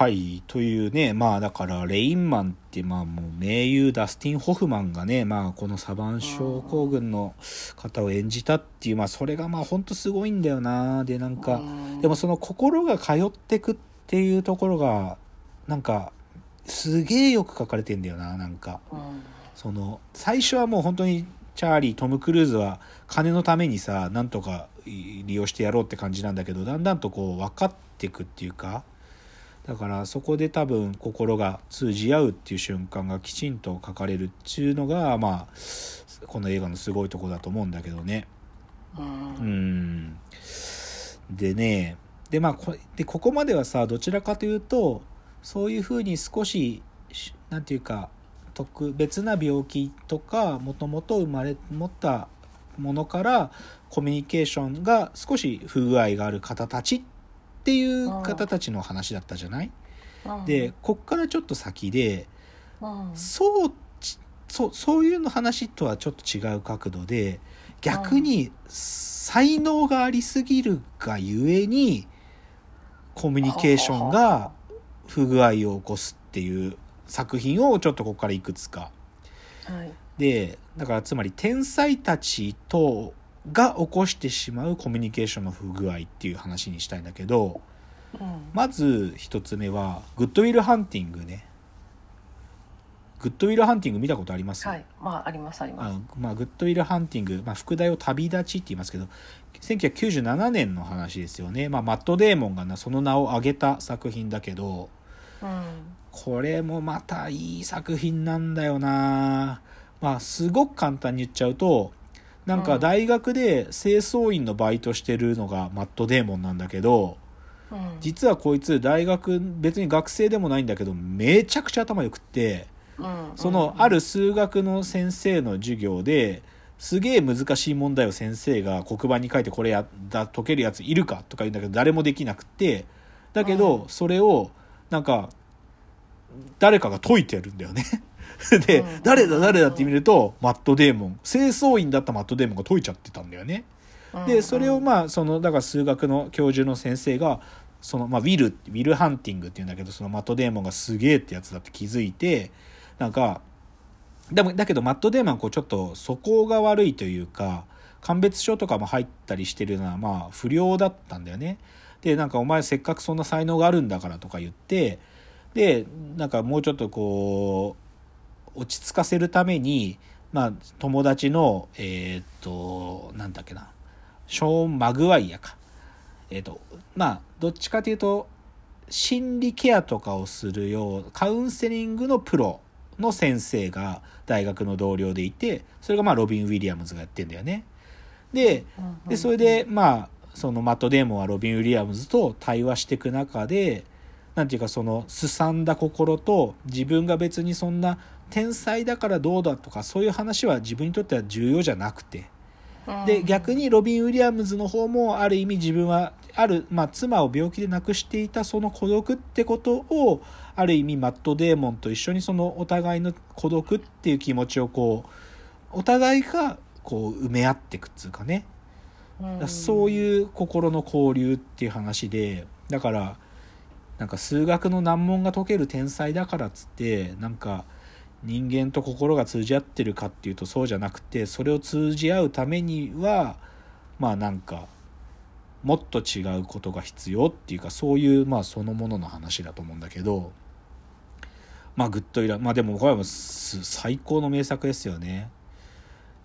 はい。というね、まあだから、レインマンって、まあもう名優ダスティン・ホフマンがね、まあこのサバン症候群の方を演じたっていう、まあそれがまあほんとすごいんだよな。で、なんか、でもその心が通ってくっていうところが、なんか、すげえよく書かれてんだよな、なんか。うんその、最初はもう本当に、チャーリー、トム・クルーズは金のためにさ、なんとか利用してやろうって感じなんだけど、だんだんとこう分かってくっていうか、だからそこで多分心が通じ合うっていう瞬間がきちんと書かれるっていうのがまあこの映画のすごいとこだと思うんだけどね。ううん。んでねでまあこでここまではさどちらかというとそういうふうに少ししなんていうか特別な病気とかもともと生まれ持ったものからコミュニケーションが少し不具合がある方たちっていう方たちの話だったじゃない？うん。でこっからちょっと先でうん。そうちそうそういうの話とはちょっと違う角度で逆に才能がありすぎるがゆえにコミュニケーションが不具合を起こすっていう作品をちょっとここからいくつか。はい。でだからつまり天才たちとが起こしてしまうコミュニケーションの不具合っていう話にしたいんだけどうん。まず一つ目はグッドウィルハンティングね。グッドウィルハンティング見たことあります、はい。まあありますあります。まあ、グッドウィル・ハンティング、まあ、副題を旅立ちって言いますけど1997年の話ですよね、まあ、マット・デーモンがなその名を挙げた作品だけどうん。これもまたいい作品なんだよな。まあすごく簡単に言っちゃうとなんか大学で清掃員のバイトしてるのがマット・デーモンなんだけどうん。実はこいつ大学別に学生でもないんだけどめちゃくちゃ頭良くってうん。そのある数学の先生の授業ですげえ難しい問題を先生が黒板に書いてこれやだ解けるやついるかとか言うんだけど誰もできなくってだけどそれをなんか誰かが解いてるんだよね でうん。誰だ誰だって見るとマットデーモン。清掃員だったマットデーモンが解いちゃってたんだよね。うん。でそれをまあそのだから数学の教授の先生がそのまあウィルウィル・ハンティングっていうんだけどそのマット・デーモンがすげえってやつだって気づいてなんかでもだけどマット・デーモンはこうちょっと素行が悪いというか鑑別書とかも入ったりしてるようなまあ不良だったんだよね。でなんかお前せっかくそんな才能があるんだからとか言ってでなんかもうちょっとこう落ち着かせるためにまあ友達のえーっとなんだっけなショーン・マグワイアか。えっ、と、まあ、どっちかというと、心理ケアとかをするよう、カウンセリングのプロの先生が大学の同僚でいて、それがまあ、ロビン・ウィリアムズがやってんだよね。で、うんで、それで、まあ、そのマット・デーモンはロビン・ウィリアムズと対話していく中で、なんていうかその、すさんだ心と、自分が別にそんな、天才だからどうだとか、そういう話は自分にとっては重要じゃなくて、で逆にロビン・ウィリアムズの方もある意味自分はある、まあ、妻を病気で亡くしていたその孤独ってことをある意味マット・デーモンと一緒にそのお互いの孤独っていう気持ちをこうお互いがこう埋め合っていくっつうかね。うんそういう心の交流っていう話でだからなんか数学の難問が解ける天才だからっつってなんか人間と心が通じ合ってるかっていうとそうじゃなくてそれを通じ合うためにはまあなんかもっと違うことが必要っていうかそういうまあそのものの話だと思うんだけどまあグッドイラまあでもこれはもう最高の名作ですよね。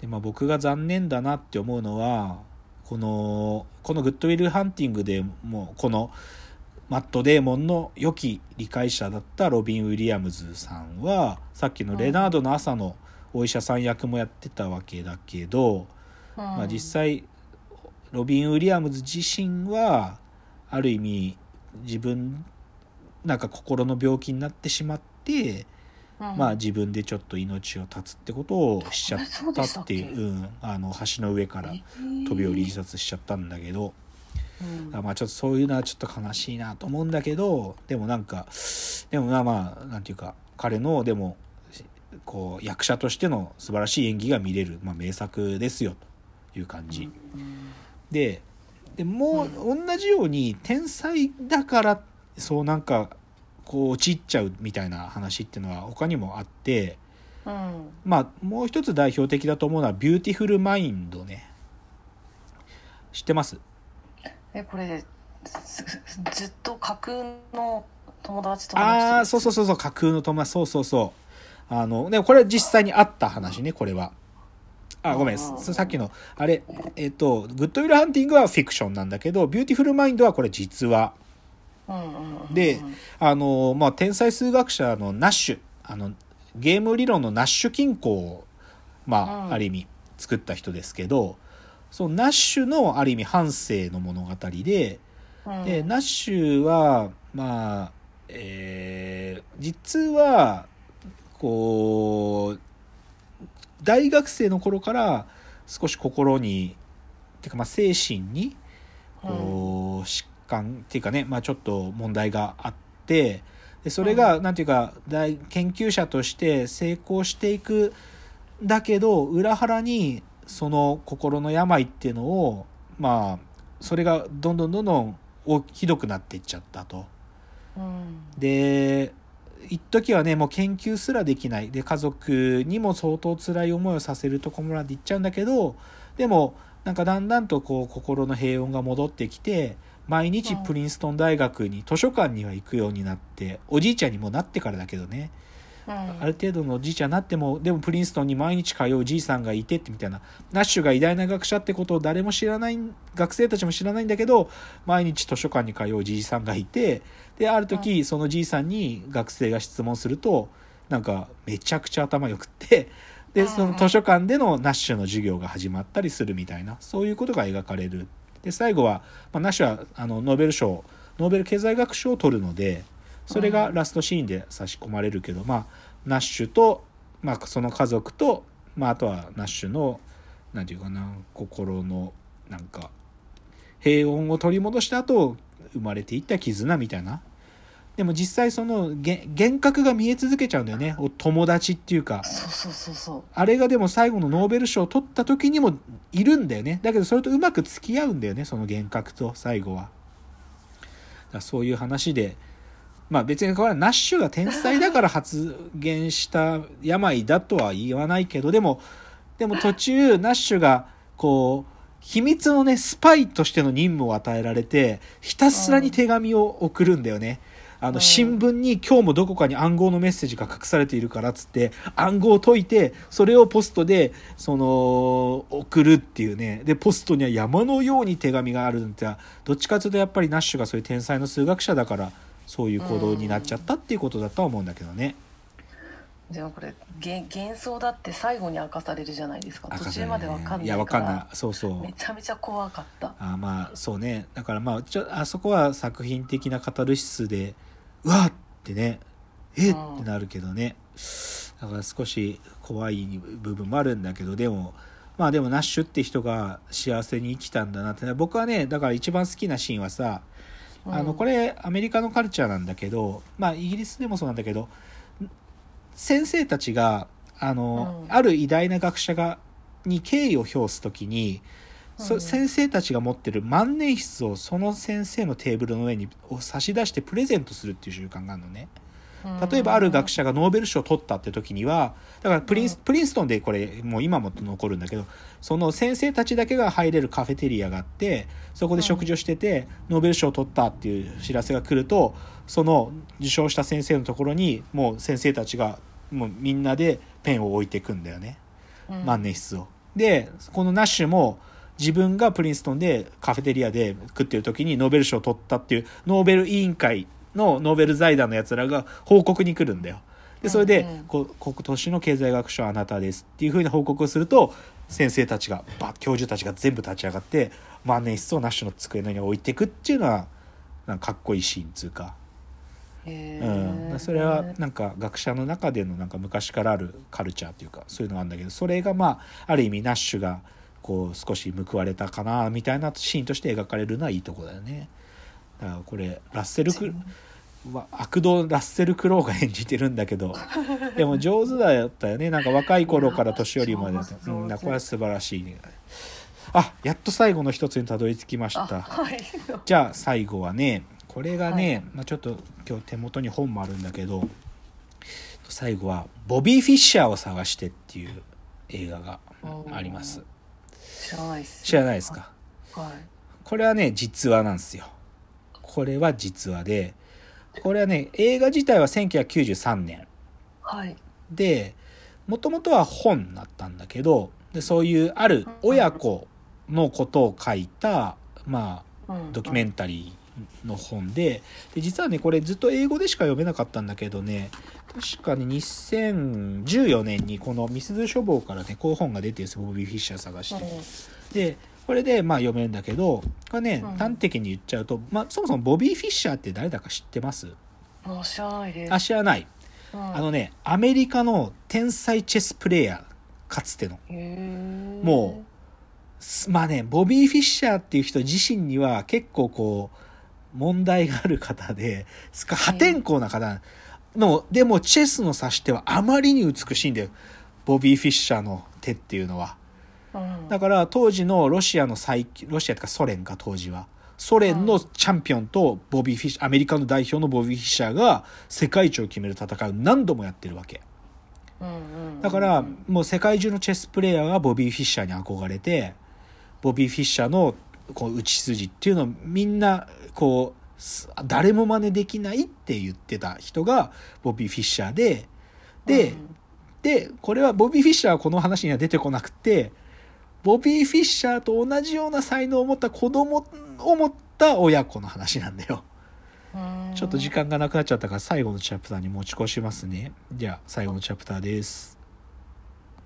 でまあ僕が残念だなって思うのはこのこのグッドウィル・ハンティングでもうこのマット・デーモンの良き理解者だったロビン・ウィリアムズさんはさっきのレナードの朝のお医者さん役もやってたわけだけど、まあ、実際ロビン・ウィリアムズ自身はある意味自分なんか心の病気になってしまって、まあ自分でちょっと命を絶つってことをしちゃったっていう、うん、あの橋の上から飛び降り自殺しちゃったんだけど。あまあちょっとそういうのはちょっと悲しいなと思うんだけどでもなんかでもまあまあなんていうか彼のでもこう役者としての素晴らしい演技が見れる、まあ、名作ですよという感じ、ででもう同じように天才だからそうなんかこう陥っちゃうみたいな話っていうのは他にもあってうん。まあもう一つ代表的だと思うのはビューティフルマインドね。知ってます？えこれずずっと架空の友達とああ話してそうそうそうそう架空の友達そうそうそう。あのでもこれは実際にあった話ねこれは。あごめんうんさっきのあれえっ、とグッドウィルハンティングはフィクションなんだけどビューティフルマインドはこれ実話。であのまあ天才数学者のナッシュあのゲーム理論のナッシュ均衡をまあ、うん。ある意味作った人ですけどそのナッシュのある意味半生の物語でうん。でナッシュはまあえー実はこう大学生の頃から少し心にてかまあ精神にこう疾患っていうかね、まあ、ちょっと問題があってでそれがなんていうか大研究者として成功していくんだけど裏腹にその心の病っていうのをまあそれがどんどんどんどん大ひどくなっていっちゃったと。うん。で一時はねもう研究すらできない。で家族にも相当辛い思いをさせるところまで行っちゃうんだけどでもなんかだんだんとこう心の平穏が戻ってきて毎日プリンストン大学に図書館には行くようになっておじいちゃんにもなってからだけどね。うんある程度のおじいちゃんになってもでもプリンストンに毎日通うじいさんがいてってみたいな。ナッシュが偉大な学者ってことを誰も知らない学生たちも知らないんだけど毎日図書館に通うじいさんがいてである時そのじいさんに学生が質問するとなんかめちゃくちゃ頭よくってでその図書館でのナッシュの授業が始まったりするみたいなそういうことが描かれる。で最後は、まあ、ナッシュはあのノーベル賞ノーベル経済学賞を取るのでそれがラストシーンで差し込まれるけど、まあナッシュと、まあ、その家族と、まあ、あとはナッシュのなんていうかな心のなんか平穏を取り戻した後生まれていった絆みたいな。でも実際そのげ幻覚が見え続けちゃうんだよね。お友達っていうか。そうそうそうそう。あれがでも最後のノーベル賞を取った時にもいるんだよね。だけどそれとうまく付き合うんだよねその幻覚と最後は。だそういう話でまあ別にこれはナッシュが天才だから発現した病だとは言わないけどでもでも途中ナッシュがこう秘密のねスパイとしての任務を与えられてひたすらに手紙を送るんだよね。あのうん。新聞に今日もどこかに暗号のメッセージが隠されているからっつって暗号を解いてそれをポストでその送るっていうね。でポストには山のように手紙があるんってどっちかというとやっぱりナッシュがそういう天才の数学者だからそういう行動になっちゃったっていうことだとは思うんだけどね。でもこれ幻幻想だって最後に明かされるじゃないですか。途中までわかんないいやわかかんない。そうそう。めちゃめちゃ怖かった。あまあそうね。だからまあちょあそこは作品的なカタルシスでうわっってねえっうんってなるけどね。だから少し怖い部分もあるんだけどでもまあでもナッシュって人が幸せに生きたんだなって僕はねだから一番好きなシーンはさあのこれれアメリカのカルチャーなんだけどまあイギリスでもそうなんだけど先生たちがあの、うん。ある偉大な学者がに敬意を表す時に、先生たちが持ってる万年筆をその先生のテーブルの上にを差し出してプレゼントするっていう習慣があるのね。例えばある学者がノーベル賞を取ったって時にはだからプリンス,、うん。プリンストンでこれもう今も残るんだけどその先生たちだけが入れるカフェテリアがあってそこで食事をしてて、ノーベル賞を取ったっていう知らせが来るとその受賞した先生のところにもう先生たちがもうみんなでペンを置いていくんだよね。万年筆を。でこのナッシュも自分がプリンストンでカフェテリアで食ってる時にノーベル賞を取ったっていうノーベル委員会のノーベル財団のやつらが報告に来るんだよ。でそれで、こ今年の経済学賞はあなたですっていうふうに報告をすると先生たちがバッ教授たちが全部立ち上がって万年筆をナッシュの机の上に置いていくっていうのはなんかかっこいいシーンつうか。へうん、ーそれはなんか学者の中でのなんか昔からあるカルチャーというかそういうのがあるんだけどそれがまあある意味ナッシュがこう少し報われたかなみたいなシーンとして描かれるのはいいとこだよね。だからこれラッセルクは悪童ラッセル・クロウが演じてるんだけど でも上手だったよね。なんか若い頃から年寄りまで、うん、これは素晴らしい、ね、あやっと最後の一つにたどり着きました。あはい。じゃあ最後はねこれがね、はい。まあ、ちょっと今日手元に本もあるんだけど最後は「ボビー・フィッシャーを探して」っていう映画があります。知らないっす。知らないですか？はい。これはね実話なんですよこれは実話でこれはね映画自体は1993年。はい。でもともとは本だったんだけどでそういうある親子のことを書いたまあうん。ドキュメンタリーの本でで実はねこれずっと英語でしか読めなかったんだけどね確かに2014年にこのミスズ書房からねこういう本が出てるんですよ。ボビー・フィッシャー探して。でこれでまあ読めるんだけどこれねうん。端的に言っちゃうと、まあ、そもそもボビー・フィッシャーって誰だか知ってます？もう知らないです。あ知らない。うん。あのねアメリカの天才チェスプレーヤーかつての。へー。もすまあねボビー・フィッシャーっていう人自身には結構こう問題がある方ですか破天荒な方のでもチェスの指し手はあまりに美しいんだよ。ボビー・フィッシャーの手っていうのは。うんだから当時のロシアの最ロシアとかソ連か当時は。ソ連のチャンピオンとボビー・フィッシャーアメリカの代表のボビー・フィッシャーが世界一を決める戦いを何度もやってるわけ。だからもう世界中のチェスプレーヤーがボビー・フィッシャーに憧れてボビー・フィッシャーのこう打ち筋っていうのをみんなこうす誰も真似できないって言ってた人がボビー・フィッシャーでで、うん。でこれはボビー・フィッシャーはこの話には出てこなくてボビー・フィッシャーと同じような才能を持った子供を持った親子の話なんだよ。うんちょっと時間がなくなっちゃったから最後のチャプターに持ち越しますね。じゃあ最後のチャプターです。